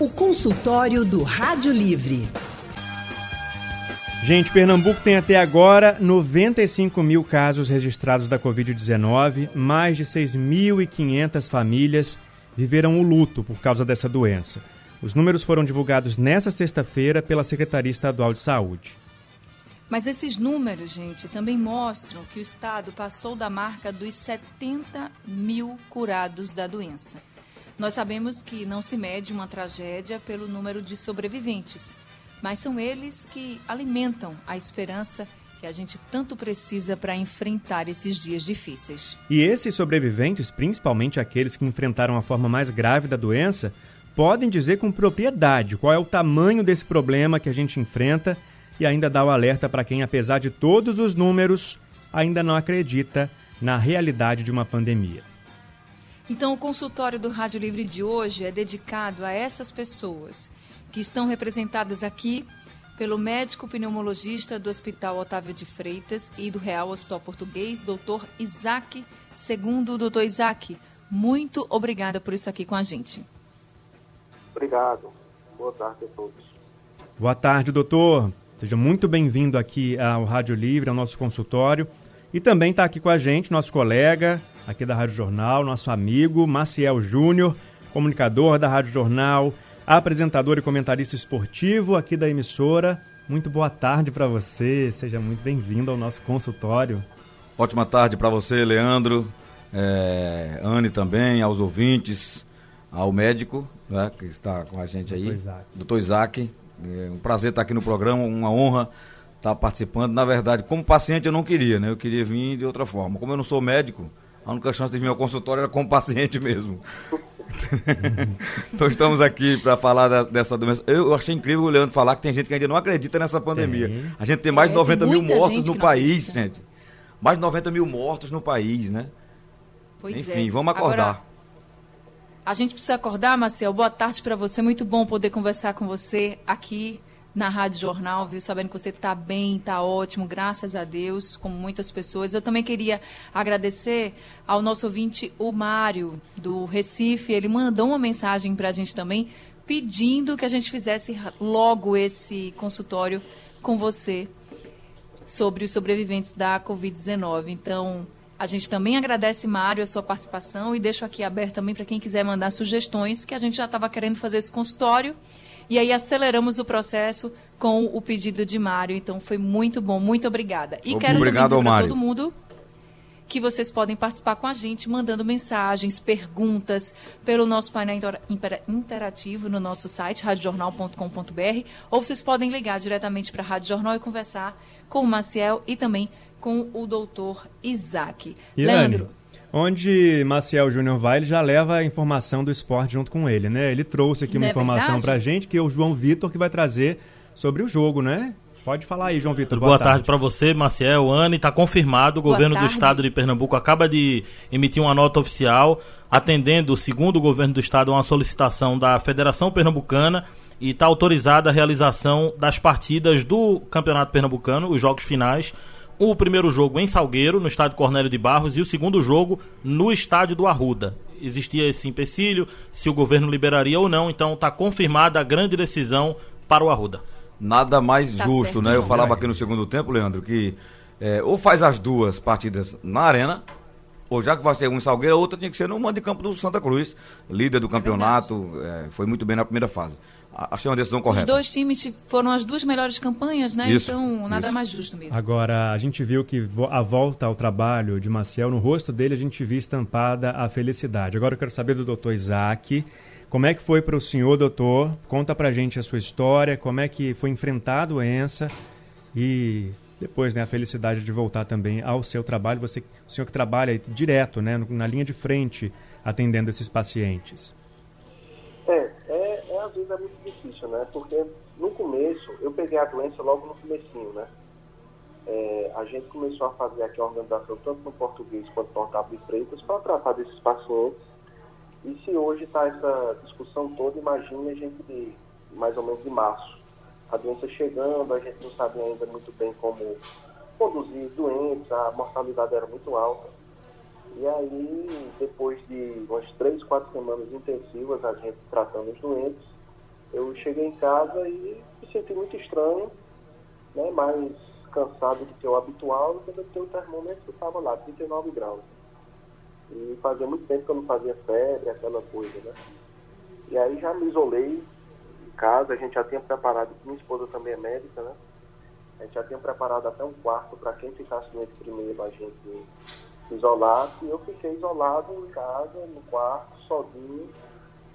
O consultório do Rádio Livre. Gente, Pernambuco tem até agora 95 mil casos registrados da Covid-19, mais de 6.500 famílias viveram o luto por causa dessa doença. Os números foram divulgados nesta sexta-feira pela Secretaria Estadual de Saúde. Mas esses números, gente, também mostram que o Estado passou da marca dos 70 mil curados da doença. Nós sabemos que não se mede uma tragédia pelo número de sobreviventes, mas são eles que alimentam a esperança que a gente tanto precisa para enfrentar esses dias difíceis. E esses sobreviventes, principalmente aqueles que enfrentaram a forma mais grave da doença, podem dizer com propriedade qual é o tamanho desse problema que a gente enfrenta e ainda dá o alerta para quem, apesar de todos os números, ainda não acredita na realidade de uma pandemia. Então, o consultório do Rádio Livre de hoje é dedicado a essas pessoas que estão representadas aqui pelo médico pneumologista do Hospital Otávio de Freitas e do Real Hospital Português, doutor Isaac. Segundo o doutor Isaac, muito obrigada por estar aqui com a gente. Obrigado. Boa tarde a todos. Boa tarde, doutor. Seja muito bem-vindo aqui ao Rádio Livre, ao nosso consultório. E também está aqui com a gente nosso colega aqui da Rádio Jornal, nosso amigo Maciel Júnior, comunicador da Rádio Jornal, apresentador e comentarista esportivo aqui da emissora. Muito boa tarde para você, seja muito bem-vindo ao nosso consultório. Ótima tarde para você, Leandro, é, Anne também, aos ouvintes, ao médico né, que está com a gente aí, doutor Isaac. É um prazer estar aqui no programa, uma honra estar participando. Na verdade, como paciente eu não queria, né? Eu queria vir de outra forma. Como eu não sou médico, a única chance de vir ao consultório era como paciente mesmo. então estamos aqui para falar da, dessa doença. Eu achei incrível o Leandro falar que tem gente que ainda não acredita nessa pandemia. Tem. A gente tem mais de 90 é, mil mortos no país, acredita. gente. Mais de 90 mil mortos no país, né? Pois Enfim, é. vamos acordar. Agora, a gente precisa acordar, Marcel. Boa tarde para você. Muito bom poder conversar com você aqui na Rádio Jornal, viu? Sabendo que você está bem, está ótimo, graças a Deus, como muitas pessoas. Eu também queria agradecer ao nosso ouvinte, o Mário, do Recife. Ele mandou uma mensagem para a gente também, pedindo que a gente fizesse logo esse consultório com você sobre os sobreviventes da Covid-19. Então, a gente também agradece, Mário, a sua participação e deixo aqui aberto também para quem quiser mandar sugestões, que a gente já estava querendo fazer esse consultório. E aí aceleramos o processo com o pedido de Mário. Então foi muito bom, muito obrigada. E quero Obrigado também dizer para todo mundo que vocês podem participar com a gente, mandando mensagens, perguntas pelo nosso painel interativo no nosso site, radiojornal.com.br, ou vocês podem ligar diretamente para a Rádio Jornal e conversar com o Maciel e também com o doutor Isaac. Irane, Leandro. Onde Maciel Júnior vai, ele já leva a informação do esporte junto com ele, né? Ele trouxe aqui uma é informação para a gente, que é o João Vitor que vai trazer sobre o jogo, né? Pode falar aí, João Vitor. Boa, Boa tarde, tarde para você, Maciel. Anne, está confirmado. O Boa governo tarde. do estado de Pernambuco acaba de emitir uma nota oficial atendendo, segundo o governo do estado, uma solicitação da Federação Pernambucana e está autorizada a realização das partidas do Campeonato Pernambucano, os jogos finais, o primeiro jogo em Salgueiro, no estádio Cornélio de Barros, e o segundo jogo no estádio do Arruda. Existia esse empecilho, se o governo liberaria ou não, então está confirmada a grande decisão para o Arruda. Nada mais tá justo, certo, né? Eu falava aqui no segundo tempo, Leandro, que é, ou faz as duas partidas na arena, ou já que vai ser um em Salgueiro, a outra tinha que ser no mando de campo do Santa Cruz, líder do é campeonato, é, foi muito bem na primeira fase achei uma decisão correta. Os dois times foram as duas melhores campanhas, né? Isso, então, nada isso. mais justo mesmo. Agora, a gente viu que a volta ao trabalho de Maciel, no rosto dele, a gente viu estampada a felicidade. Agora eu quero saber do doutor Isaac. Como é que foi para o senhor, doutor? Conta pra gente a sua história, como é que foi enfrentar a doença e depois né, a felicidade de voltar também ao seu trabalho. Você, o senhor que trabalha direto, né, na linha de frente, atendendo esses pacientes. É, é, é às vezes é muito difícil, né? Porque no começo, eu peguei a doença logo no comecinho, né? É, a gente começou a fazer aqui a organização tanto no português quanto no Otávio de Freitas para tratar desses pacientes. E se hoje está essa discussão toda, imagine a gente de, mais ou menos de março. A doença chegando, a gente não sabia ainda muito bem como conduzir doentes, a mortalidade era muito alta. E aí, depois de umas três, quatro semanas intensivas, a gente tratando os doentes, eu cheguei em casa e me senti muito estranho, né, mais cansado do que o habitual, quando eu o termômetro estava lá, 39 graus. E fazia muito tempo que eu não fazia febre, aquela coisa, né? E aí já me isolei em casa, a gente já tinha preparado, minha esposa também é médica, né? A gente já tinha preparado até um quarto para quem ficasse doente primeiro, a gente isolasse. E eu fiquei isolado em casa, no quarto, sozinho,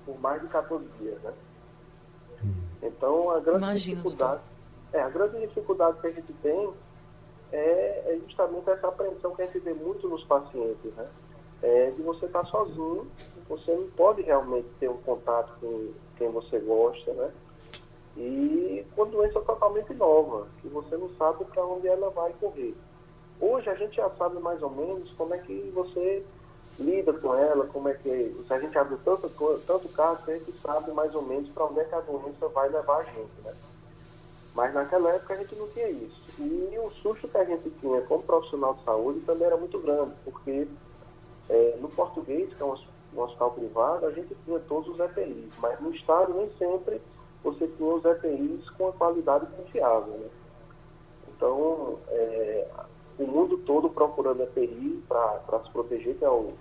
por mais de 14 dias, né? Hum. Então, a grande Imagina, dificuldade... É, a grande dificuldade que a gente tem é, é, justamente essa apreensão que a gente vê muito nos pacientes, né? É de você estar sozinho, você não pode realmente ter um contato com quem você gosta, né? E com doença totalmente nova, que você não sabe para onde ela vai correr. Hoje a gente já sabe mais ou menos como é que você lida com ela, como é que. Se a gente abre tanto, tanto caso, a gente sabe mais ou menos para onde é que a doença vai levar a gente, né? Mas naquela época a gente não tinha isso. E o susto que a gente tinha como profissional de saúde também era muito grande, porque é, no português, que é um, hospital privado, a gente tinha todos os EPIs, mas no estado nem sempre você tinha os EPIs com a qualidade confiável. Né? Então, é, o mundo todo procurando EPI para se proteger, que é o,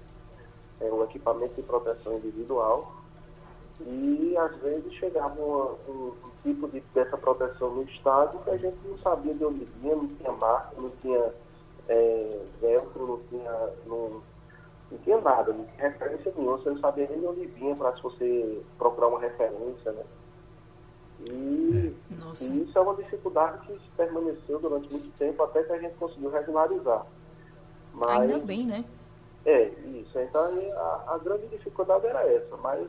é equipamento de proteção individual, e às vezes chegava um, um, tipo de, dessa proteção no estado que a gente não sabia de onde vinha, não tinha marca, não tinha é, velcro, não tinha, não, não tinha nada, não tinha referência nenhuma, você não sabia nem de onde vinha para se você procurar uma referência, né? E, é. e, isso é uma dificuldade que permaneceu durante muito tempo até que a gente conseguiu regularizar. Mas, Ainda bem, né? É, isso. Então a, a grande dificuldade era essa, mas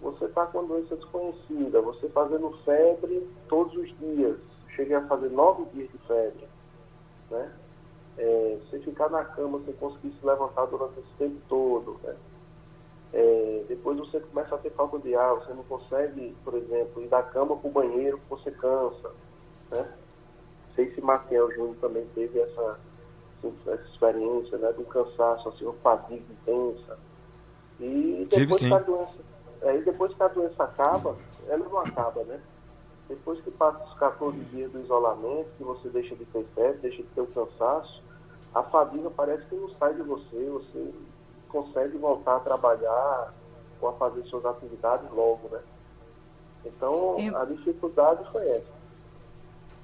você está com doença desconhecida, você fazendo febre todos os dias, cheguei a fazer nove dias de febre, né? É, você ficar na cama, você conseguir se levantar durante esse tempo todo, né? É, depois você começa a ter falta de ar, você não consegue, por exemplo, ir da cama para o banheiro, você cansa, né? Não sei se Maciel Júnior também teve essa, essa experiência, né? Do cansaço, assim, uma fadiga intensa. E depois que a doença Aí depois que a doença acaba, ela não acaba, né? Depois que passa os 14 dias do isolamento, que você deixa de ter febre, deixa de ter o cansaço, a fadiga parece que não sai de você, você consegue voltar a trabalhar ou a fazer suas atividades logo, né? Então, Eu... a dificuldade foi essa.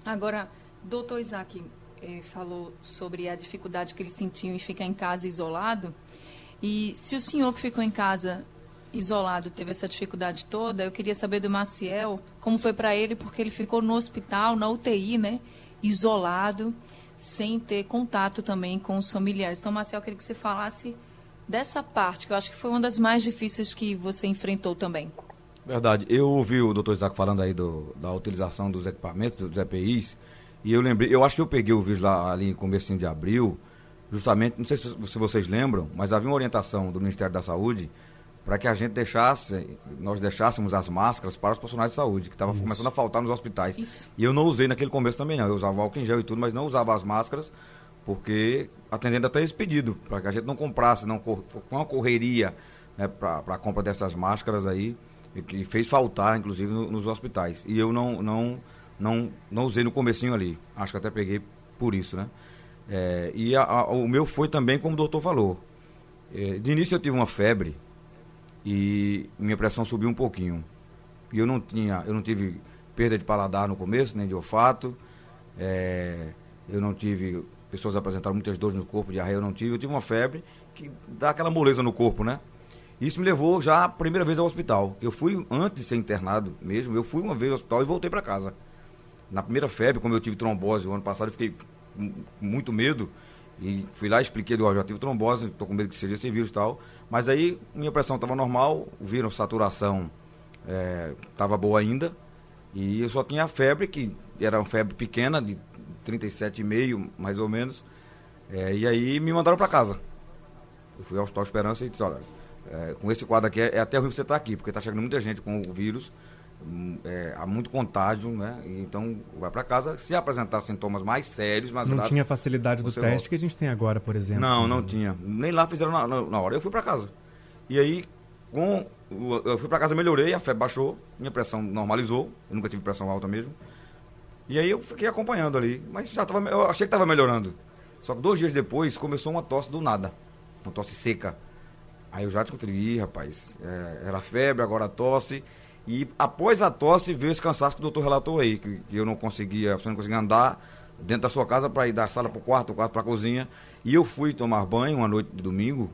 Agora, doutor Isaac eh, falou sobre a dificuldade que ele sentiu em ficar em casa isolado. E se o senhor que ficou em casa isolado teve essa dificuldade toda, eu queria saber do Maciel como foi para ele, porque ele ficou no hospital, na UTI, né? Isolado, sem ter contato também com os familiares. Então, Maciel, eu queria que você falasse dessa parte, que eu acho que foi uma das mais difíceis que você enfrentou também. Verdade. Eu ouvi o doutor Isaac falando aí do, da utilização dos equipamentos, dos EPIs, e eu lembrei, eu acho que eu peguei o vírus lá ali em começo de abril, justamente, não sei se, se vocês lembram, mas havia uma orientação do Ministério da Saúde para que a gente deixasse, nós deixássemos as máscaras para os profissionais de saúde, que estava começando a faltar nos hospitais. Isso. E eu não usei naquele começo também não, eu usava álcool em gel e tudo, mas não usava as máscaras, porque atendendo até esse pedido, para que a gente não comprasse, não com uma correria né, para a compra dessas máscaras aí, que fez faltar, inclusive, no, nos hospitais. E eu não, não, não, não usei no comecinho ali, acho que até peguei por isso, né? É, e a, a, o meu foi também como o doutor falou. É, de início eu tive uma febre, e minha pressão subiu um pouquinho. E eu não tinha, eu não tive perda de paladar no começo, nem de olfato. É, eu não tive, pessoas apresentaram muitas dores no corpo, diarreia eu não tive. Eu tive uma febre que dá aquela moleza no corpo, né? Isso me levou já a primeira vez ao hospital. Eu fui, antes de ser internado mesmo, eu fui uma vez ao hospital e voltei para casa. Na primeira febre, como eu tive trombose o ano passado, eu fiquei com muito medo. E fui lá, expliquei, ó, já tive trombose, estou com medo que seja esse vírus e tal. Mas aí minha pressão estava normal, viram saturação estava é, boa ainda. E eu só tinha febre, que era uma febre pequena, de 37,5 mais ou menos. É, e aí me mandaram para casa. Eu fui ao Hospital Esperança e disse, olha, é, com esse quadro aqui é, é até ruim você estar tá aqui, porque está chegando muita gente com o vírus é, há muito contágio, né? Então vai para casa. Se apresentar sintomas mais sérios, mais não graves, tinha facilidade do teste volta. que a gente tem agora, por exemplo. Não, não tinha. Nem lá fizeram na, na hora. Eu fui para casa. E aí, com eu fui para casa, melhorei, a febre baixou, minha pressão normalizou, eu nunca tive pressão alta mesmo. E aí eu fiquei acompanhando ali, mas já tava, eu achei que estava melhorando. Só que dois dias depois começou uma tosse do nada, uma tosse seca. Aí eu já desconferi, rapaz, é, era febre, agora tosse. E após a tosse veio esse cansaço que o doutor relatou aí, que, que eu não conseguia, você não conseguia andar dentro da sua casa para ir da sala para o quarto, do quarto para a cozinha. E eu fui tomar banho uma noite de domingo,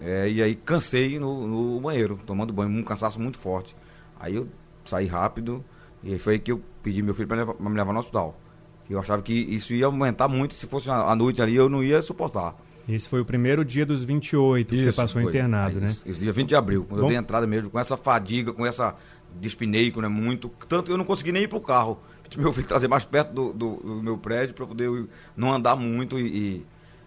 é, e aí cansei no, no, banheiro, tomando banho, um cansaço muito forte. Aí eu saí rápido e foi aí que eu pedi meu filho para me levar no hospital. Eu achava que isso ia aumentar muito, se fosse a noite ali eu não ia suportar. Esse foi o primeiro dia dos 28 que isso, você passou foi. internado, né? Esse dia 20 de abril, quando Bom... eu dei entrada mesmo, com essa fadiga, com essa despineico, né? Muito. Tanto que eu não consegui nem ir pro carro. Meu filho trazer mais perto do, do, do meu prédio para poder não andar muito e, e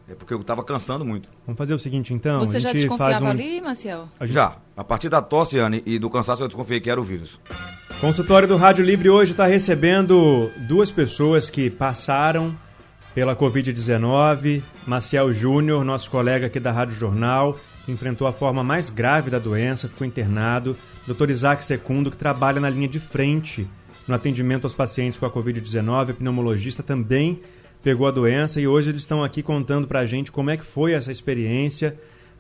é porque eu estava cansando muito. Vamos fazer o seguinte, então. Você já desconfiava um... ali, Marcel? Gente... Já. A partir da tosse, Anne, e do cansaço, eu desconfiei que era o vírus. Consultório do Rádio Livre hoje está recebendo duas pessoas que passaram pela Covid-19. Maciel Júnior, nosso colega aqui da Rádio Jornal, enfrentou a forma mais grave da doença, ficou internado. Dr. Isaac Secundo, que trabalha na linha de frente no atendimento aos pacientes com a Covid-19, pneumologista também pegou a doença e hoje eles estão aqui contando para a gente como é que foi essa experiência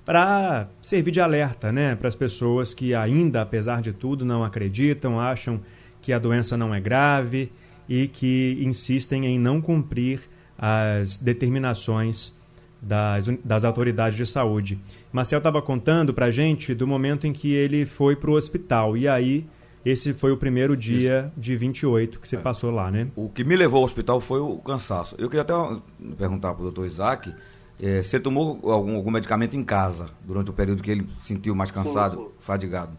para servir de alerta, né, para as pessoas que ainda, apesar de tudo, não acreditam, acham que a doença não é grave e que insistem em não cumprir as determinações das, das autoridades de saúde. Marcel estava contando para a gente do momento em que ele foi para o hospital e aí esse foi o primeiro dia Isso. de 28 que você é. passou lá, né? O que me levou ao hospital foi o cansaço. Eu queria até perguntar para o doutor Isaac, é, você tomou algum, algum medicamento em casa durante o período que ele sentiu mais cansado, sim, sim. fadigado?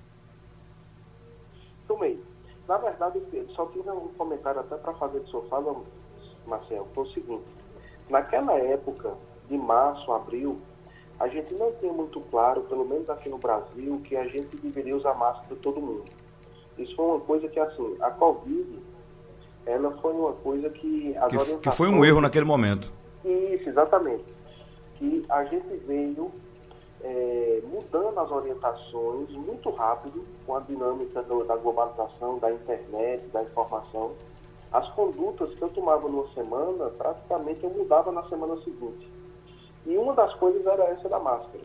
Tomei. Na verdade, só fiz um comentário até para fazer de sofá, Marcelo, foi o seguinte. Naquela época, de março, abril, a gente não tinha muito claro, pelo menos aqui no Brasil, que a gente deveria usar máscara todo mundo. Isso foi uma coisa que, assim, a Covid, ela foi uma coisa que... Que, que foi um erro naquele momento. Isso, exatamente. Que a gente veio é, mudando as orientações muito rápido com a dinâmica do, da globalização, da internet, da informação. As condutas que eu tomava numa semana, praticamente eu mudava na semana seguinte. E uma das coisas era essa da máscara.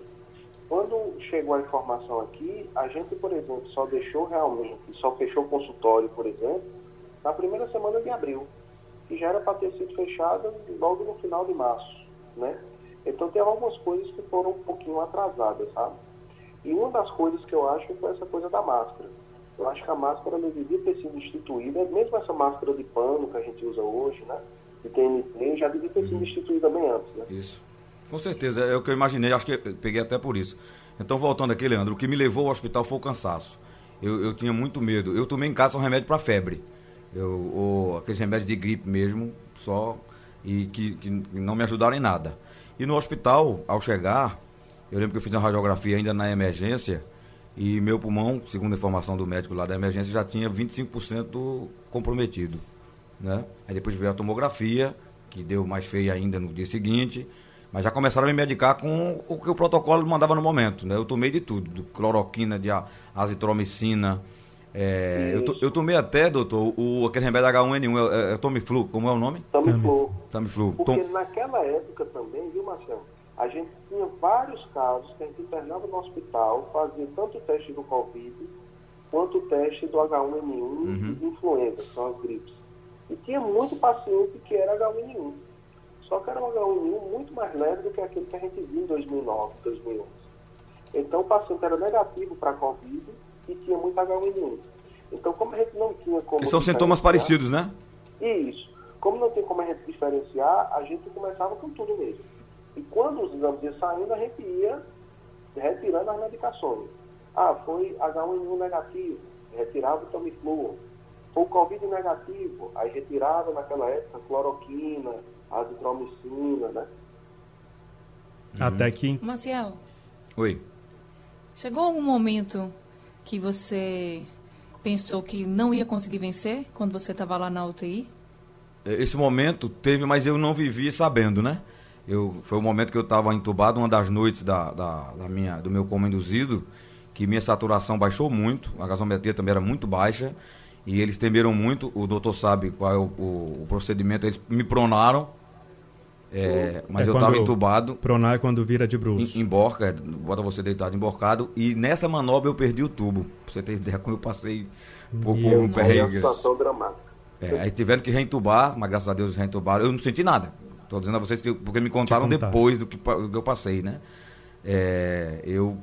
Quando chegou a informação aqui, a gente, por exemplo, só deixou realmente, só fechou o consultório, por exemplo, na primeira semana de abril, que já era para ter sido fechada logo no final de março, né? Então tem algumas coisas que foram um pouquinho atrasadas, sabe? E uma das coisas que eu acho foi essa coisa da máscara. Eu acho que a máscara devia ter sido instituída, mesmo essa máscara de pano que a gente usa hoje, né? De TNT, já devia ter sido uhum. instituída bem antes, né? Isso. Com certeza, é o que eu imaginei, acho que peguei até por isso. Então, voltando aqui, Leandro, o que me levou ao hospital foi o cansaço. Eu, eu tinha muito medo. Eu tomei em casa um remédio para febre. Eu, ou aqueles remédios de gripe mesmo, só, e que, que não me ajudaram em nada. E no hospital, ao chegar, eu lembro que eu fiz uma radiografia ainda na emergência, e meu pulmão, segundo a informação do médico lá da emergência, já tinha 25% comprometido. Né? Aí depois veio a tomografia, que deu mais feia ainda no dia seguinte, mas já começaram a me medicar com o que o protocolo mandava no momento, né? Eu tomei de tudo, cloroquina, de azitromicina. É, eu, to, eu, tomei até, doutor, o, aquele remédio H1N1, é, é, é Tomiflu, como é o nome? Tamiflu. Tamiflu. Porque Tom... naquela época também, viu, Marcelo? A gente tinha vários casos que a gente internava no hospital, fazia tanto o teste do Covid, quanto o teste do H1N1 uhum. e de influenza, que são as gripes. E tinha muito paciente que era H1N1. Só que era um H1N1 muito mais leve do que aquele que a gente viu em 2009, 2011. Então o paciente era negativo para a Covid e tinha muito H1N1. Então, como a gente não tinha como. Que são sintomas parecidos, né? Isso. Como não tem como a gente diferenciar, a gente começava com tudo mesmo. E quando os exames iam saindo, a gente ia retirando as medicações. Ah, foi H1N1 negativo, retirava o Tamiflu. Foi o Covid negativo, aí retirava naquela época cloroquina, azitromicina, né? Até que... Maciel. Oi. Chegou algum momento que você pensou que não ia conseguir vencer quando você estava lá na UTI? É, esse momento teve, mas eu não vivi sabendo, né? Eu, foi o momento que eu estava entubado, uma das noites da, da, da, minha, do meu coma induzido, que minha saturação baixou muito, a gasometria também era muito baixa, e eles temeram muito, o doutor sabe qual é o, o, o procedimento, eles me pronaram, é, mas é eu estava entubado. Pronar é quando vira de bruxo. Em, emborca, bota você deitado emborcado, e nessa manobra eu perdi o tubo, pra você ter ideia como eu passei por, por um perrengue. situação dramática. É, aí tiveram que reentubar, mas graças a Deus reentubaram, eu não senti nada. Estou dizendo a vocês que porque me contaram depois do que, do que eu passei, né? É, eu,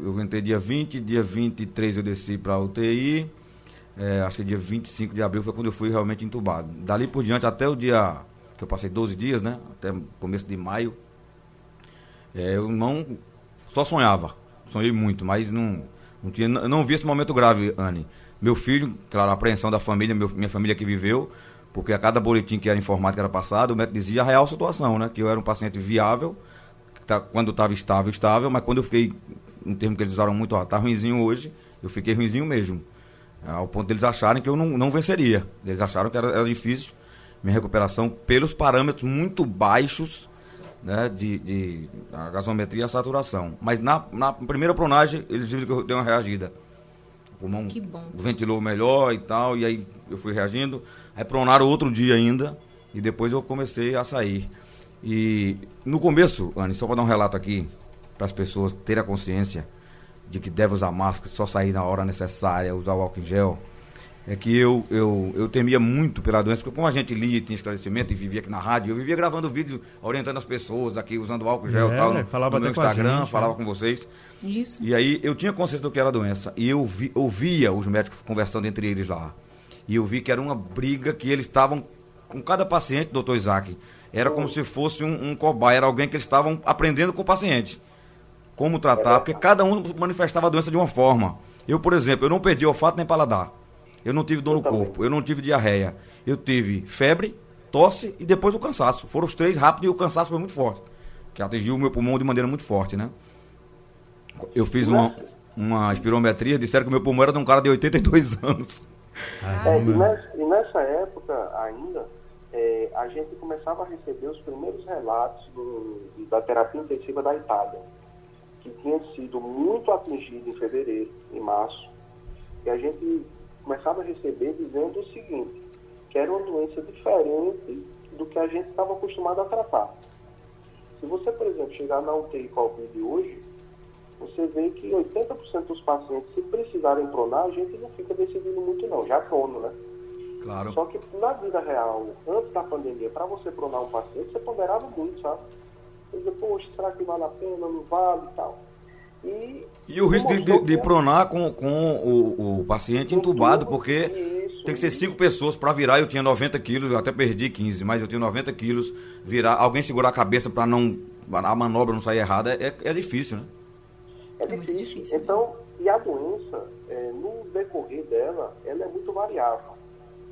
eu entrei dia 20, dia 23 eu desci para a UTI. É, acho que dia 25 de abril foi quando eu fui realmente entubado. Dali por diante, até o dia que eu passei 12 dias, né? Até começo de maio, é, eu não. Só sonhava. Sonhei muito, mas não, não, tinha, não vi esse momento grave, Anne. Meu filho, claro, a apreensão da família, meu, minha família que viveu, porque a cada boletim que era informado que era passado, o médico dizia a real situação, né? Que eu era um paciente viável, tá, quando estava estável, estável, mas quando eu fiquei, um termo que eles usaram muito, ó, tá ruimzinho hoje, eu fiquei ruimzinho mesmo. Ao ponto deles acharem que eu não, não venceria. Eles acharam que era, era difícil minha recuperação pelos parâmetros muito baixos né, de, de a gasometria e a saturação. Mas na, na primeira pronagem, eles viram que eu dei uma reagida. O pulmão ventilou melhor e tal, e aí eu fui reagindo. Aí pronaram outro dia ainda, e depois eu comecei a sair. E no começo, Anne, só para dar um relato aqui, para as pessoas terem a consciência de que deve usar máscara, só sair na hora necessária, usar o álcool em gel é que eu, eu, eu temia muito pela doença, porque como a gente lia, tinha esclarecimento e vivia aqui na rádio, eu vivia gravando vídeos orientando as pessoas aqui, usando álcool gel e é, tal, no, falava no meu Instagram, gente, falava é. com vocês. Isso. E aí eu tinha consciência do que era a doença. E eu vi, ouvia os médicos conversando entre eles lá. E eu vi que era uma briga que eles estavam com cada paciente, doutor Isaac. Era como se fosse um, um cobaia, era alguém que eles estavam aprendendo com o paciente. Como tratar, porque cada um manifestava a doença de uma forma. Eu, por exemplo, eu não perdi olfato nem paladar. Eu não tive dor eu no também. corpo, eu não tive diarreia. Eu tive febre, tosse e depois o cansaço. Foram os três rápidos e o cansaço foi muito forte. Que atingiu o meu pulmão de maneira muito forte, né? Eu fiz uma, uma espirometria, disseram que o meu pulmão era de um cara de 82 anos. É, e, nessa, e, nessa, época ainda, é, a gente começava a receber os primeiros relatos do, da terapia intensiva da Itália, que tinha sido muito atingido em fevereiro, em março, e a gente começava a receber dizendo o seguinte, que era uma doença diferente do que a gente estava acostumado a tratar. Se você, por exemplo, chegar na UTI Covid hoje, você vê que 80% dos pacientes, se precisarem pronar, a gente não fica decidindo muito não, já prono, né? Claro. Só que na vida real, antes da pandemia, para você pronar um paciente, você ponderava muito, sabe? Você dizia, poxa, será que vale a pena, não vale e tal. E, e o risco de, de, de, pronar com, com o, o paciente entubado, porque isso, tem que ser cinco pessoas para virar. Eu tinha 90 quilos, eu até perdi 15, mas eu tinha 90 quilos. Virar, alguém segurar a cabeça para não a manobra não sair errada é, é difícil, né? É, é difícil. difícil. Né? Então, e a doença, é, no decorrer dela, ela é muito variável.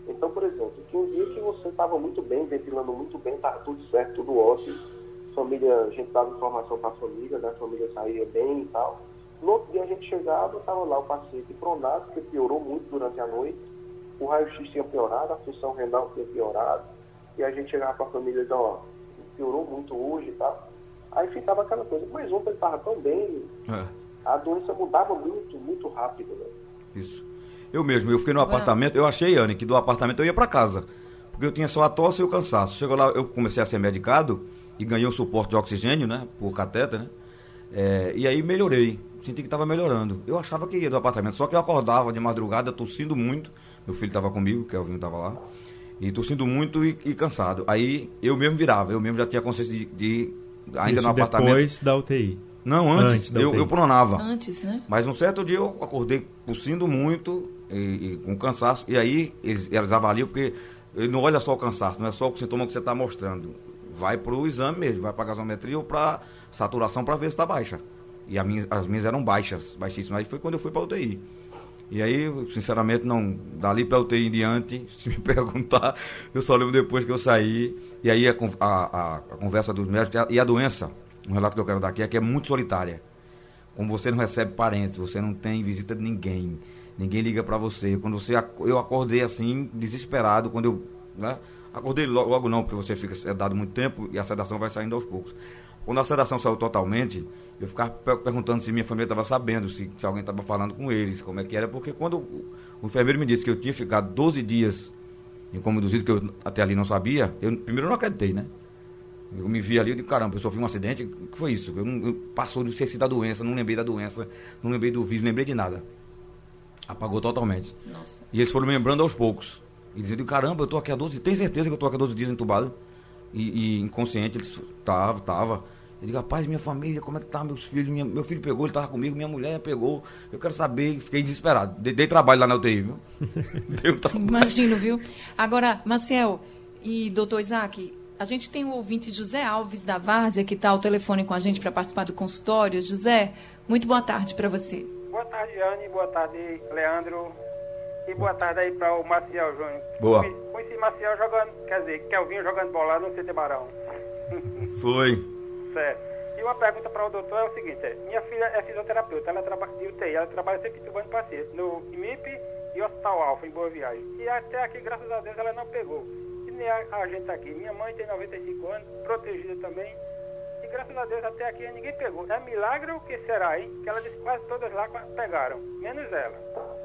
Então, por exemplo, tinha um dia que você estava muito bem, ventilando muito bem, estava tudo certo, tudo ótimo família, a gente dava informação para a família, né? a família saía bem e tal. No outro dia a gente chegava, estava lá o paciente pronado, que piorou muito durante a noite, o raio-x tinha piorado, a função renal tinha piorado, e a gente chegava para a família e dizia, ó, piorou muito hoje e tal. Aí ficava aquela coisa, mas ontem ele estava tão bem, é. a doença mudava muito, muito rápido, né? Isso. Eu mesmo, eu fiquei no apartamento, eu achei, Anne, que do apartamento eu ia para casa, porque eu tinha só a tosse e o cansaço. Chegou lá, eu comecei a ser medicado, e ganhei um suporte de oxigênio, né? Por catéter, né? É, e aí melhorei. Senti que estava melhorando. Eu achava que ia do apartamento, só que eu acordava de madrugada tossindo muito. Meu filho estava comigo, que é o Vinho estava lá. E tossindo muito e, e, cansado. Aí eu mesmo virava, eu mesmo já tinha consciência de, de ainda Isso no apartamento. depois da UTI. Não, antes. antes eu, eu pronava. Antes, né? Mas um certo dia eu acordei tossindo muito e, e com cansaço. E aí eles, eles avaliam, porque ele não olha só o cansaço, não é só o sintoma que você está mostrando vai para o exame mesmo, vai para gasometria ou para saturação para ver se está baixa. E minha, as minhas eram baixas, baixíssimas. Aí foi quando eu fui para UTI. E aí, sinceramente, não. Dali para UTI em diante, se me perguntar, eu só lembro depois que eu saí. E aí a, a, a conversa dos médicos e a doença, um relato que eu quero dar aqui é que é muito solitária. Como você não recebe parentes, você não tem visita de ninguém, ninguém liga para você. Quando você. Eu acordei assim, desesperado, quando eu. Né, Acordei logo, logo não, porque você fica sedado muito tempo e a sedação vai saindo aos poucos. quando a sedação saiu totalmente, eu ficava perguntando se minha família estava sabendo, se, se alguém estava falando com eles, como é que era, porque quando o, o enfermeiro me disse que eu tinha ficado 12 dias incomoduzido, que eu até ali não sabia, eu primeiro não acreditei, né? Eu me vi ali e digo, caramba, eu sofri um acidente, o que foi isso? Eu, não, eu passou de esqueci da doença, não lembrei da doença, não lembrei do vírus, não lembrei de nada. Apagou totalmente. Nossa. E eles foram lembrando aos poucos. E dizendo, caramba, eu tô aqui há 12, tem certeza que eu tô aqui há 12 dias entubado? E, e inconsciente, eles tava, tava. Eu digo, rapaz, minha família, como é que tá? Meus filhos, minha, meu filho pegou, ele tava comigo, minha mulher pegou. Eu quero saber, fiquei desesperado. Dei, dei trabalho lá na UTI, viu? Imagino, viu? Agora, Marcel e doutor Isaac, a gente tem o ouvinte José Alves da Várzea, que está ao telefone com a gente para participar do consultório. José, muito boa tarde para você. Boa tarde, Anne. Boa tarde, Leandro. E boa tarde aí para o Maciel Júnior. Boa. Conheci Maciel jogando, quer dizer, Kelvinho jogando bola no CT Barão. Foi. Certo. E uma pergunta para o doutor é o seguinte: é, minha filha é fisioterapeuta, ela trabalha de UTI, ela trabalha sempre tubando paciente no IMIP e Hospital Alfa, em Boa Viagem. E até aqui, graças a Deus, ela não pegou nem a, a gente aqui. Minha mãe tem 95 anos, protegida também. E graças a Deus até aqui ninguém pegou. É milagre o que será, hein? Que ela disse que quase todas lá pegaram, menos ela.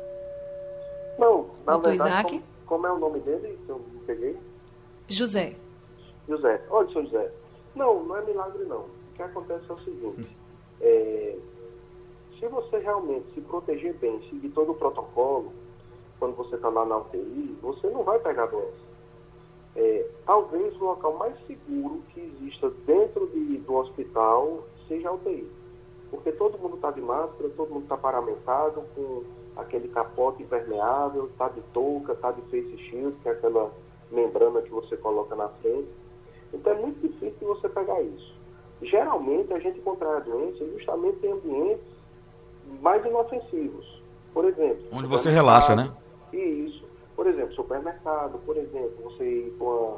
Não, na Doutor verdade, Isaac? Como, como, é o nome dele que eu peguei? José. José. Olha, seu José. Não, não é milagre não. O que acontece é o seguinte. É, se você realmente se proteger bem, seguir todo o protocolo, quando você está lá na UTI, você não vai pegar doença é, talvez o local mais seguro que exista dentro de, do hospital seja a UTI. Porque todo mundo está de máscara, todo mundo está paramentado com aquele capote impermeável, está de touca, está de face shield, que é aquela membrana que você coloca na frente. Então é muito difícil você pegar isso. Geralmente a gente contrai a doença justamente em ambientes mais inofensivos. Por exemplo. Onde você relaxa, né? Isso. Por exemplo, supermercado, por exemplo, você ir uma,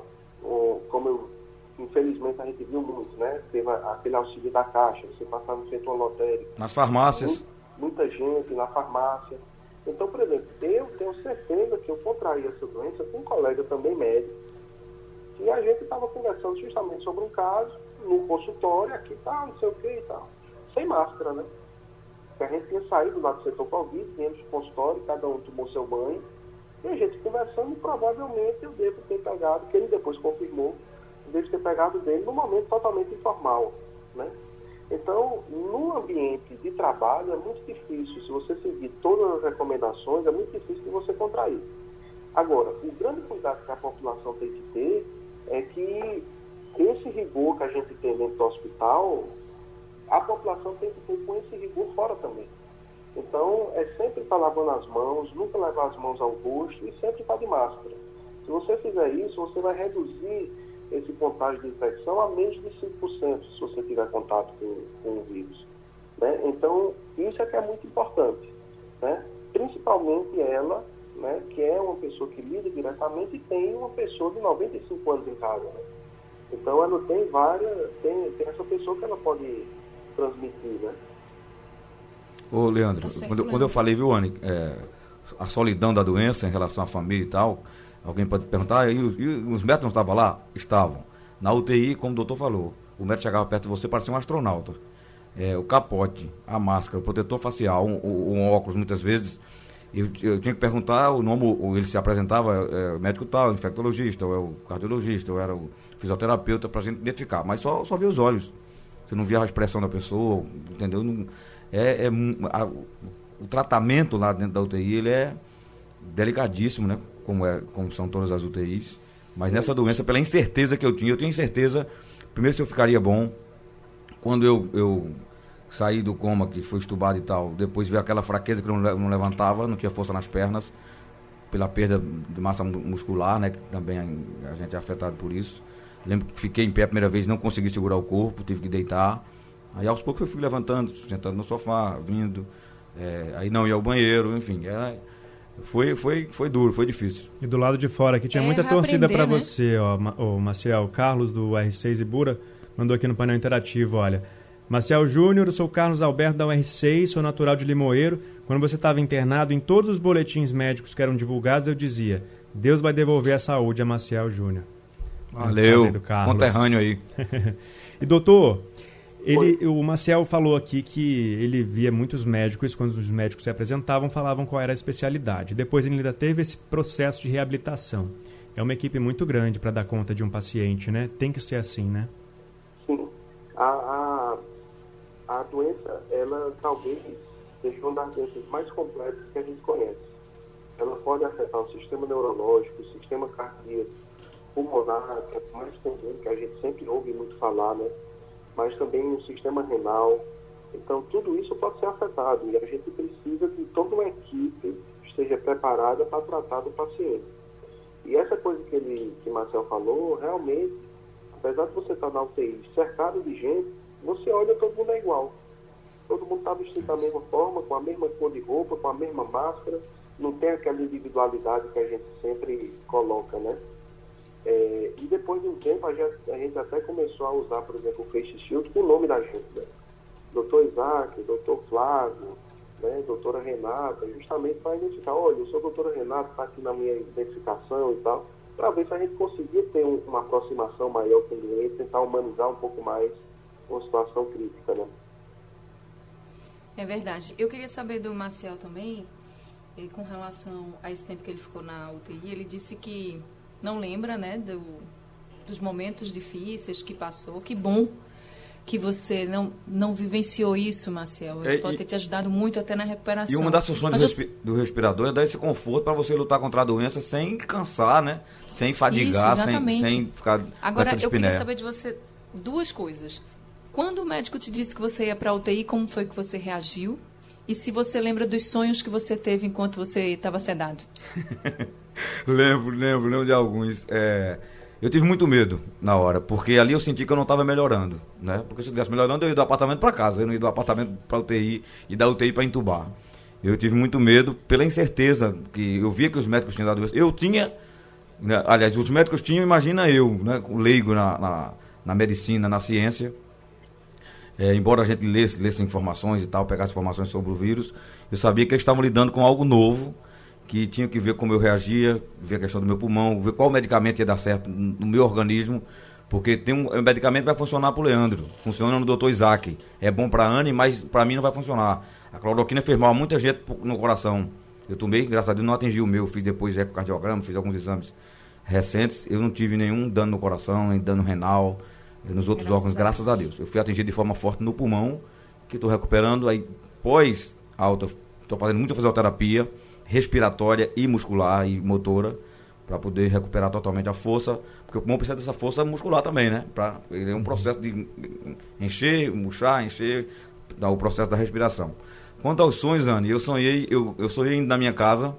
como eu, infelizmente a gente viu muito, né? Teve aquele auxílio da caixa, você passava no centro lotérico. Nas farmácias. Muita gente na farmácia. Então, por exemplo, eu tenho certeza que eu contraí essa doença com um colega também médico. E a gente estava conversando justamente sobre um caso no consultório, aqui tá, não sei o que e tal. Sem máscara, né? Porque a gente tinha saído lá do setor Covid, viemos do consultório, cada um tomou seu banho e a gente conversando, provavelmente eu devo ter pegado, que ele depois confirmou, devo ter pegado dele num momento totalmente informal. Né? Então, no ambiente de trabalho é muito difícil, se você seguir todas as recomendações, é muito difícil de você contrair. Agora, o grande cuidado que a população tem que ter é que esse rigor que a gente tem dentro do hospital, a população tem que ter com esse rigor fora também. Então, é sempre estar lavando as mãos, nunca levar as mãos ao rosto e sempre estar de máscara. Se você fizer isso, você vai reduzir esse contágio de infecção a menos de 5% se você tiver contato com, com o vírus. Né? Então, isso é que é muito importante. Né? Principalmente ela, né, que é uma pessoa que lida diretamente e tem uma pessoa de 95 anos em casa. Né? Então, ela tem várias, tem, tem essa pessoa que ela pode transmitir, né? Ô, Leandro, tá certo, quando, Leandro. quando, eu falei, viu, Anne, é, a solidão da doença em relação à família e tal, alguém pode perguntar, ah, e, os, e os médicos não estavam lá? Estavam. Na UTI, como o doutor falou, o médico chegava perto de você, parecia um astronauta. É, o capote, a máscara, o protetor facial, um, um, óculos, muitas vezes, eu, eu, tinha que perguntar o nome, ele se apresentava, é, médico tal, infectologista, ou é o cardiologista, ou era o fisioterapeuta, para a gente identificar. Mas só, só via os olhos. Você não via a expressão da pessoa, entendeu? Não, é, é a, o tratamento lá dentro da UTI ele é delicadíssimo, né? Como, é, como são todas as UTIs. Mas nessa doença, pela incerteza que eu tinha, eu tinha incerteza, primeiro se eu ficaria bom, quando eu, eu saí do coma, que foi estubado e tal, depois veio aquela fraqueza que eu não, levantava, não tinha força nas pernas, pela perda de massa muscular, né? Que também a gente é afetado por isso. Lembro que fiquei em pé a primeira vez, não consegui segurar o corpo, tive que deitar. Aí aos poucos eu fui levantando, sentando no sofá, vindo, é, aí não ia ao banheiro, enfim. Era, foi, foi, foi duro, foi difícil. E do lado de fora aqui tinha é, muita torcida para né? você, ó, o Maciel. Carlos do R6 Ibura mandou aqui no painel interativo, olha. Maciel Júnior, eu sou Carlos Alberto da UR6, sou natural de Limoeiro. Quando você estava internado, em todos os boletins médicos que eram divulgados, eu dizia: Deus vai devolver a saúde a Maciel Júnior. Valeu, conterrâneo aí. e doutor, Ele, o Marcel falou aqui que ele via muitos médicos, quando os médicos se apresentavam, falavam qual era a especialidade. Depois ele ainda teve esse processo de reabilitação. É uma equipe muito grande para dar conta de um paciente, né? Tem que ser assim, né? Sim. A, a, a doença, ela talvez seja uma das doenças mais complexas que a gente conhece. Ela pode afetar o sistema neurológico, o sistema cardíaco, pulmonar, que é mais comum, que a gente sempre ouve muito falar, né? Mas também o sistema renal. Então, tudo isso pode ser afetado e a gente precisa de toda uma equipe que esteja preparada para tratar do paciente. E essa coisa que, ele, que Marcel falou, realmente, apesar de você estar na UTI cercado de gente, você olha todo mundo é igual. Todo mundo está vestido da mesma forma, com a mesma cor de roupa, com a mesma máscara, não tem aquela individualidade que a gente sempre coloca, né? É, e depois de um tempo, a gente, a gente, até começou a usar, por exemplo, o Face Shield com o nome da gente, né? Doutor Isaac, doutor Flávio, né? doutora Renata, justamente para identificar, olha, eu sou doutora Renata, está aqui na minha identificação e tal, para ver se a gente conseguia ter um, uma aproximação maior com o doente, tentar humanizar um pouco mais uma situação crítica, né? É verdade. Eu queria saber do Marcial também, eh, com relação a esse tempo que ele ficou na UTI, ele disse que não lembra, né, do, dos momentos difíceis que passou. Que bom que você não, não vivenciou isso, Marcel. Isso é, pode ter te ajudado muito até na recuperação. E uma das funções do, respi do, respirador é dar esse conforto para você lutar contra a doença sem cansar, né? Sem fadigar, isso, sem, sem ficar. Agora, eu queria saber de você duas coisas. Quando o médico te disse que você ia para a UTI, como foi que você reagiu? E se você lembra dos sonhos que você teve enquanto você estava sedado? lembro, lembro, lembro de alguns. É, eu tive muito medo na hora, porque ali eu senti que eu não estava melhorando, né? Porque se eu estivesse melhorando, eu ia do apartamento para casa, eu não ia do apartamento para UTI e da UTI para entubar. Eu tive muito medo pela incerteza que eu via que os médicos tinham dado. Eu tinha, né, aliás, os médicos tinham, imagina eu, né, leigo na, na, na medicina, na ciência é, embora a gente lesse, lesse informações e tal, pegasse informações sobre o vírus, eu sabia que eles estavam lidando com algo novo, que tinha que ver como eu reagia, ver a questão do meu pulmão, ver qual medicamento ia dar certo no meu organismo, porque tem um, um medicamento que vai funcionar para o Leandro, funciona no Dr. Isaac, é bom para a Anne, mas para mim não vai funcionar. A cloroquina fez mal a muita gente no coração. Eu tomei, graças a Deus não atingi o meu, fiz depois ecocardiograma, fiz alguns exames recentes, eu não tive nenhum dano no coração, nem dano renal, nos outros graças órgãos, a graças a Deus. Eu fui atingido de forma forte no pulmão, que estou recuperando. Aí, pós alta, estou fazendo muita fisioterapia respiratória e muscular e motora para poder recuperar totalmente a força, porque o pulmão precisa dessa força muscular também, né? Pra, ele é um processo de encher, murchar, encher, o processo da respiração. Quanto aos sonhos, Anne, eu sonhei, eu, eu sonhei indo na minha casa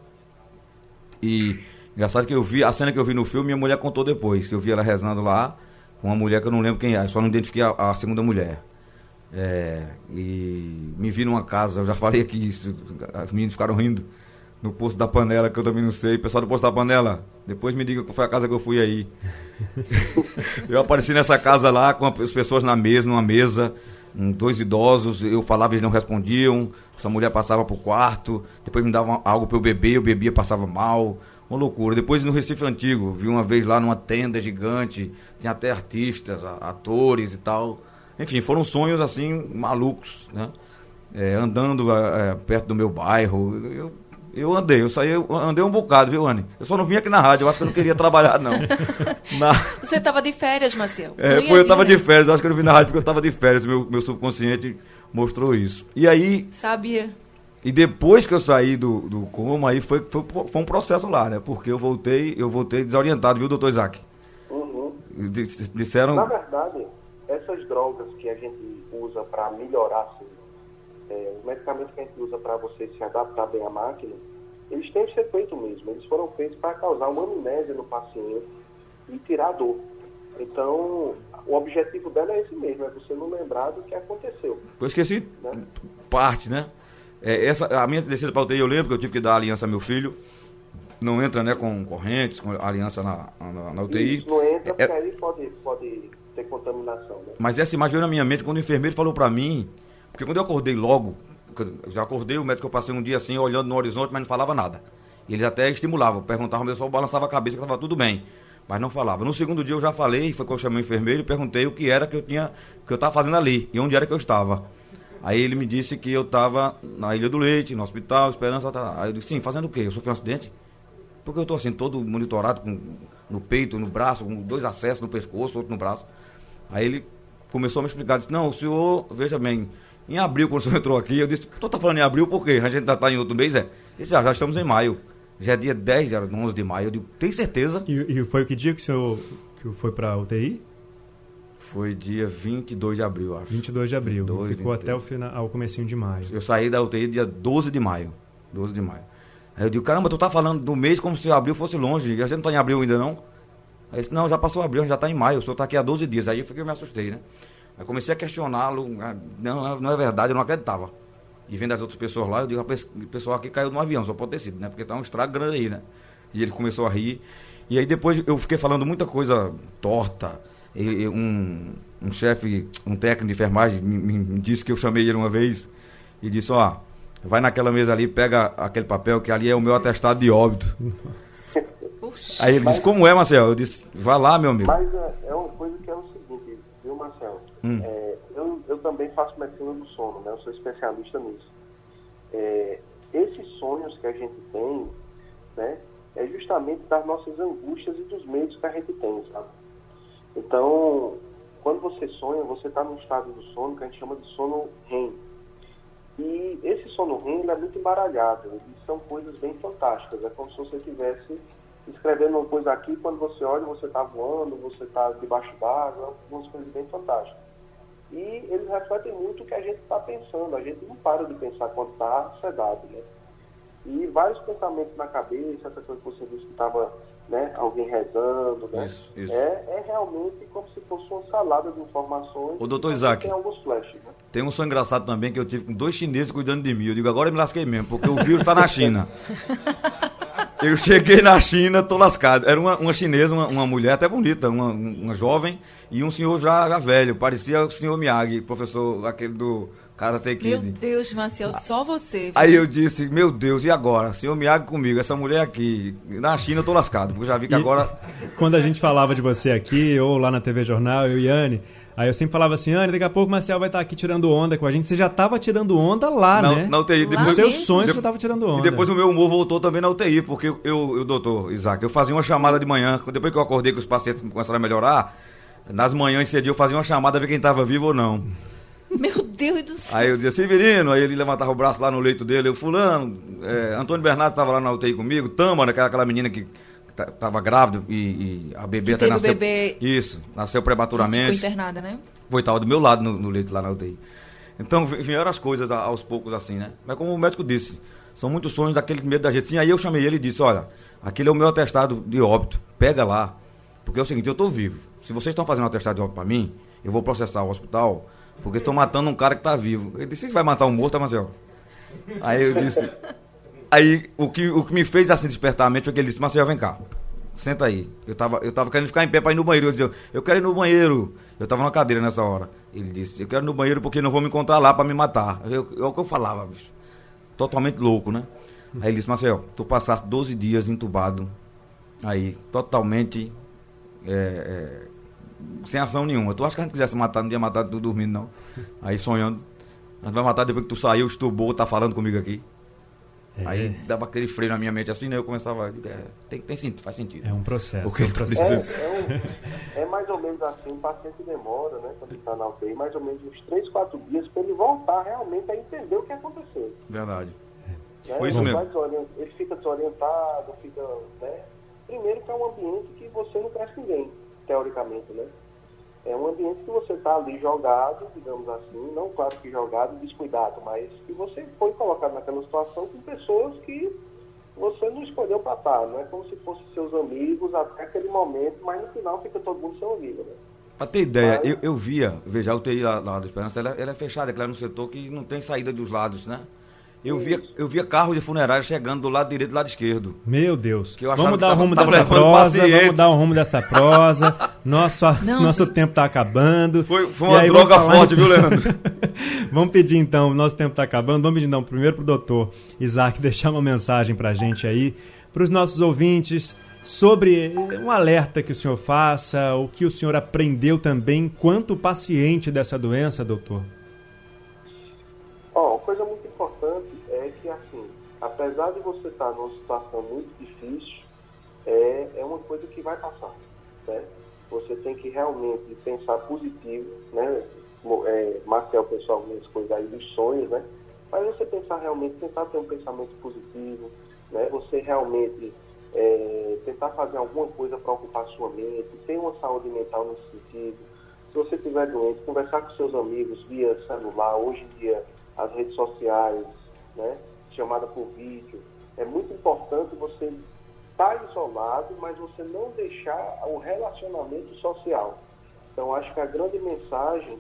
e engraçado que eu vi, a cena que eu vi no filme, minha mulher contou depois, que eu vi ela rezando lá, com uma mulher que eu não lembro quem é, só não identifiquei a, a segunda mulher. É, e me vi numa casa, eu já falei aqui isso, os meninos ficaram rindo no posto da panela, que eu também não sei. Pessoal do posto da panela, depois me diga qual foi a casa que eu fui aí. eu apareci nessa casa lá com as pessoas na mesa, numa mesa, dois idosos, eu falava, eles não respondiam. Essa mulher passava pro quarto, depois me dava algo para eu beber, eu bebia, passava mal. Uma loucura. Depois no Recife Antigo, vi uma vez lá numa tenda gigante, tinha até artistas, atores e tal. Enfim, foram sonhos assim, malucos, né? É, andando é, perto do meu bairro. Eu, eu andei, eu saí, eu andei um bocado, viu, Anne? Eu só não vim aqui na rádio, eu acho que eu não queria trabalhar, não. Na... Você estava de férias, Marcelo? É, foi, eu estava de férias, eu acho que eu não vim na rádio porque eu estava de férias, meu, meu subconsciente mostrou isso. E aí. Sabia. E depois que eu saí do, do coma, aí foi, foi, foi um processo lá, né? Porque eu voltei, eu voltei desorientado, viu, doutor Isaac? Uhum. Disseram. Na verdade, essas drogas que a gente usa para melhorar, assim, é, os medicamentos que a gente usa para você se adaptar bem à máquina, eles têm que ser feitos mesmo. Eles foram feitos para causar uma amnésia no paciente e tirar a dor. Então, o objetivo dela é esse mesmo, é você não lembrar do que aconteceu. Eu esqueci né? parte, né? É, essa, a minha descida para UTI eu lembro que eu tive que dar aliança ao meu filho. Não entra né, com correntes, com aliança na, na, na UTI. Isso, não entra, porque é, aí pode, pode ter contaminação. Né? Mas essa imagem veio na minha mente quando o enfermeiro falou para mim, porque quando eu acordei logo, eu já acordei, o médico eu passei um dia assim, olhando no horizonte, mas não falava nada. Ele até estimulava, perguntava, o pessoal balançava a cabeça que estava tudo bem. mas não falava. No segundo dia eu já falei, foi quando eu chamei o enfermeiro e perguntei o que era que eu tinha, que eu estava fazendo ali e onde era que eu estava. Aí ele me disse que eu estava na Ilha do Leite, no hospital, Esperança. Tá. Aí eu disse, sim, fazendo o quê? Eu sofri um acidente? Porque eu estou assim, todo monitorado, com, no peito, no braço, com dois acessos no pescoço, outro no braço. Aí ele começou a me explicar, disse, não, o senhor, veja bem, em abril, quando o senhor entrou aqui, eu disse, tu tá falando em abril por quê? A gente ainda está em outro mês, é? Ele disse, ah, já estamos em maio. Já é dia 10, já 11 de maio. Eu digo, tem certeza? E, e foi que dia que o senhor que foi para UTI? Foi dia 22 de abril, acho. 22 de abril. 22, Ficou 23. até o final, ao comecinho de maio. Eu saí da UTI dia 12 de maio. 12 de maio. Aí eu digo, caramba, tu tá falando do mês como se abril fosse longe. A gente não tá em abril ainda não? Aí disse, não, já passou abril, já tá em maio. O senhor tá aqui há 12 dias. Aí eu fiquei, eu me assustei, né? Aí comecei a questioná-lo. Ah, não, não é verdade, eu não acreditava. E vendo as outras pessoas lá, eu digo, o pessoal aqui caiu no avião, só pode ter sido, né? Porque tá um estrago grande aí, né? E ele começou a rir. E aí depois eu fiquei falando muita coisa torta. E, um, um chefe, um técnico de enfermagem me, me, disse que eu chamei ele uma vez e disse, ó, vai naquela mesa ali, pega aquele papel que ali é o meu atestado de óbito. Aí ele mas, disse, como é, Marcel? Eu disse, vai lá, meu amigo. Mas é, é uma coisa que é o seguinte, viu, Marcel? Hum. É, eu, eu também faço medicina do sono, né? Eu sou especialista nisso. É, esses sonhos que a gente tem, né? É justamente das nossas angústias e dos medos que a gente tem, sabe? Então, quando você sonha, você está num estado do sono que a gente chama de sono REM. E esse sono REM é muito embaralhado. E são coisas bem fantásticas. É como se você estivesse escrevendo uma coisa aqui, quando você olha, você está voando, você está debaixo d'água, umas coisas bem fantásticas. E eles refletem muito o que a gente está pensando. A gente não para de pensar quando está sedado, né? E vários pensamentos na cabeça, essa coisa que você disse que estava né, alguém rezando, né? Isso, isso. É, é realmente como se fosse uma salada de informações. O doutor Isaac, tem alguns flashes, né? Tem um sonho engraçado também que eu tive com dois chineses cuidando de mim. Eu digo, agora eu me lasquei mesmo, porque o vírus está na China. Eu cheguei na China, tô lascado. Era uma, uma chinesa, uma, uma, mulher até bonita, uma, uma jovem, e um senhor já, já velho, parecia o senhor Miyagi, professor aquele do Karate Kid. Meu Deus, Marcel, só você. Viu? Aí eu disse, meu Deus, e agora? Senhor Miyagi comigo, essa mulher aqui. Na China eu tô lascado, porque já vi que e agora... Quando a gente falava de você aqui, ou lá na TV Jornal, eu e Anne Aí eu sempre falava assim, Ana, daqui a pouco o Marcel vai estar aqui tirando onda com a gente. Você já estava tirando onda lá, não, né? Na UTI. Depois, Nos seus sonhos de, você estava tirando onda. E depois o meu humor voltou também na UTI, porque eu, eu, doutor Isaac, eu fazia uma chamada de manhã, depois que eu acordei que os pacientes começaram a melhorar, nas manhãs cedo eu fazia uma chamada ver quem estava vivo ou não. Meu Deus do céu. Aí eu dizia, Severino, aí ele levantava o braço lá no leito dele, eu, fulano, é, Antônio Bernardo estava lá na UTI comigo, Tâmara, aquela, aquela menina que estava grávida e, e, a bebê até nasceu. Bebê... Isso, nasceu prematuramente. Ficou internada, né? Foi, estava do meu lado no, no leito lá na UTI. Então vieram as coisas aos poucos assim, né? Mas como o médico disse, são muitos sonhos daquele medo da gente. Sim, aí eu chamei ele e disse, olha, aquele é o meu atestado de óbito, pega lá. Porque é o seguinte, eu estou vivo. Se vocês estão fazendo um atestado de óbito para mim, eu vou processar o hospital, porque estão matando um cara que está vivo. Ele disse, você vai matar um morto, Marcel? Aí eu disse... Aí o que, o que me fez assim despertar a mente foi que ele disse, Marcel, vem cá senta aí. Eu tava, eu tava querendo ficar em pé para ir no banheiro. Eu dizia, eu quero ir no banheiro. Eu tava na cadeira nessa hora. Ele disse, eu quero ir no banheiro porque não vou me encontrar lá para me matar. É o que eu falava, bicho. Totalmente louco, né? Aí ele disse, Marcel, tu passaste 12 dias entubado. Aí, totalmente é, é, sem ação nenhuma. Tu acha que a gente quisesse matar, não ia matar tu dormindo, não? Aí sonhando. A gente vai matar depois que tu saiu, estubou, tá falando comigo aqui. É. Aí dava aquele freio na minha mente assim, né? Eu começava. É, tem, tem, faz sentido. É um processo. O que é, um processo. É, um, é, mais ou menos assim, o paciente demora, né? Quando ele está na UTI, mais ou menos uns 3, 4 dias para ele voltar realmente a entender o que aconteceu. Verdade. Né? Foi isso mesmo. Ele fica desorientado, fica. Né? Primeiro que é um ambiente que você não conhece ninguém, teoricamente, né? É um ambiente que você está ali jogado, digamos assim, não claro que jogado, descuidado, mas que você foi colocado naquela situação com pessoas que você não escolheu para estar, não é como se fossem seus amigos até aquele momento, mas no final fica todo mundo seu amigo, né? Para ter ideia, mas... eu, eu via, veja, a UTI lá, lá da Esperança, ela, ela é fechada, é no setor que não tem saída dos lados, né? Eu via, eu via carro de funerária chegando do lado direito e do lado esquerdo. Meu Deus. vamos dar o rumo dessa prosa, pacientes. vamos dar o rumo dessa prosa. Nosso, Não, nosso tempo está acabando. Foi, foi uma droga forte, viu, Leandro? vamos pedir então, nosso tempo está acabando. Vamos pedir então, primeiro para o doutor Isaac deixar uma mensagem para a gente aí, para os nossos ouvintes, sobre um alerta que o senhor faça, o que o senhor aprendeu também quanto paciente dessa doença, doutor. Ó, oh, coisa muito apesar de você estar numa situação muito difícil, é, é uma coisa que vai passar, né? Você tem que realmente pensar positivo, né? É, Marcel pensou algumas coisas aí dos sonhos, né? Mas você pensar realmente, tentar ter um pensamento positivo, né? Você realmente é, tentar fazer alguma coisa para ocupar sua mente, ter uma saúde mental nesse sentido. Se você estiver doente, conversar com seus amigos via celular, hoje em dia as redes sociais, né, chamada por vídeo. É muito importante você estar isolado, mas você não deixar o relacionamento social. Então, acho que a grande mensagem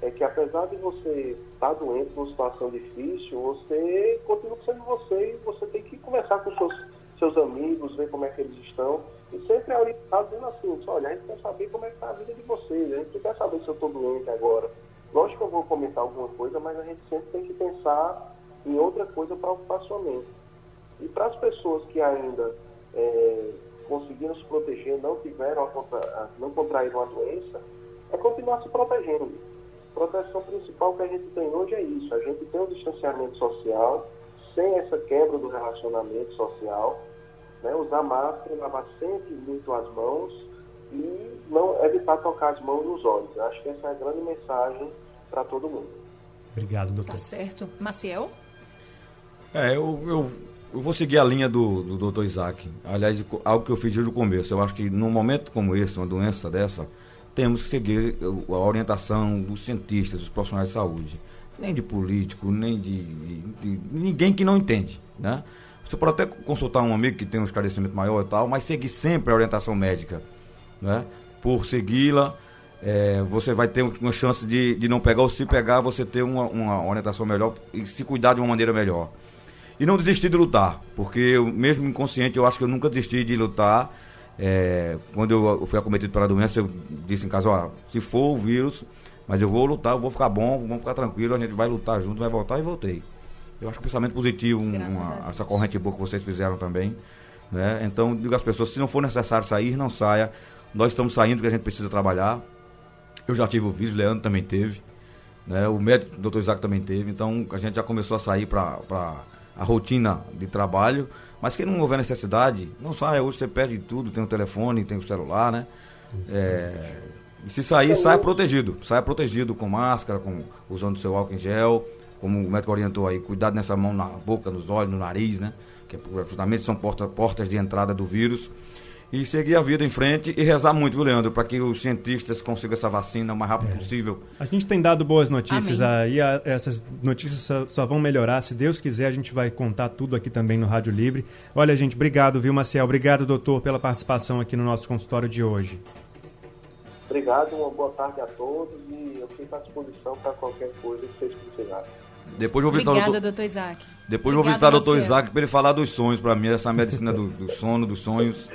é que, apesar de você estar doente, numa situação difícil, você continua sendo você e você tem que conversar com seus, seus amigos, ver como é que eles estão. E sempre é orientado dizendo assim: olha, a gente quer saber como é que está a vida de vocês, a gente quer saber se eu estou doente agora Lógico que eu vou comentar alguma coisa, mas a gente sempre tem que pensar em outra coisa para ocupar sua mente. E para as pessoas que ainda é, conseguiram se proteger, não tiveram, a, não contraíram a doença, é continuar se protegendo. A proteção principal que a gente tem hoje é isso. A gente tem o um distanciamento social, sem essa quebra do relacionamento social, né? usar máscara, lavar sempre muito as mãos e não evitar tocar as mãos nos olhos. Acho que essa é a grande mensagem para todo mundo. Obrigado, doutor. Tá certo. Maciel? É, eu, eu, eu vou seguir a linha do, do doutor Isaac. Aliás, algo que eu fiz desde o começo. Eu acho que num momento como esse, uma doença dessa, temos que seguir a orientação dos cientistas, dos profissionais de saúde. Nem de político, nem de, de, de ninguém que não entende, né? Você pode até consultar um amigo que tem um esclarecimento maior e tal, mas seguir sempre a orientação médica, né? Por segui-la, é, você vai ter uma chance de, de não pegar, ou se pegar, você ter uma, uma orientação melhor e se cuidar de uma maneira melhor. E não desistir de lutar, porque eu, mesmo inconsciente, eu acho que eu nunca desisti de lutar. É, quando eu, fui acometido pela doença, eu disse em casa, ó, se for o vírus, mas eu vou lutar, eu vou ficar bom, vamos ficar tranquilo, a gente vai lutar junto, vai voltar e voltei. Eu acho que o pensamento positivo, uma, essa corrente boa que vocês fizeram também. Né? Então, digo às pessoas, se não for necessário sair, não saia. Nós estamos saindo porque a gente precisa trabalhar. Eu já tive o vírus, Leandro também teve. Né? O médico, o doutor Isaac também teve. Então a gente já começou a sair para a rotina de trabalho. Mas quem não houver necessidade, não saia. Hoje você perde tudo, tem o telefone, tem o celular, né? É, se sair, saia protegido. Saia protegido com máscara, com, usando seu álcool em gel. Como o médico orientou aí, cuidado nessa mão na boca, nos olhos, no nariz, né? Que é justamente são porta, portas de entrada do vírus e seguir a vida em frente e rezar muito, viu, Leandro, para que os cientistas consigam essa vacina o mais rápido é. possível. A gente tem dado boas notícias Amém. aí, a, essas notícias só, só, vão melhorar. Se Deus quiser, a gente vai contar tudo aqui também no Rádio Livre. Olha, gente, obrigado, viu, Maciel? Obrigado, doutor, pela participação aqui no nosso consultório de hoje. Obrigado, uma boa tarde a todos e eu fico à disposição para qualquer coisa que vocês precisarem. Depois vou visitar Obrigada, o doutor Isaac. Depois Obrigada, vou visitar o doutor Isaac para ele falar dos sonhos para mim, essa medicina do, do, sono, dos sonhos.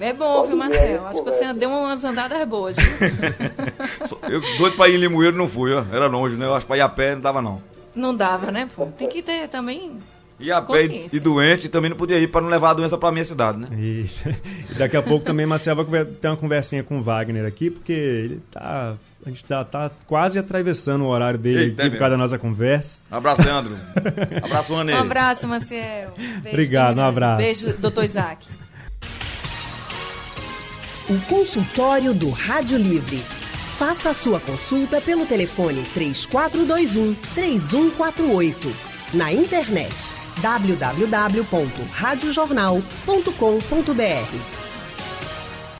É bom, viu, Marcel? Acho que você deu umas andadas boas. eu doido para ir em Limoeiro não fui, ó. era longe, né? Eu acho que para ir a pé não dava não. Não dava, né, pô? Tem que ter também e a pé e doente também não podia ir para não levar a doença para minha cidade, né? E, e daqui a pouco também Marcel vai ter uma conversinha com o Wagner aqui, porque ele tá a gente tá, tá quase atravessando o horário dele Eita, aqui por causa da nossa conversa. Um abraço, Leandro. Um abraço, Anê. Um abraço, Maciel. Beijo, Obrigado, um abraço. Beijo, doutor Isaac. O consultório do Rádio Livre. Faça a sua consulta pelo telefone 3421 3148. Na internet www.radiojornal.com.br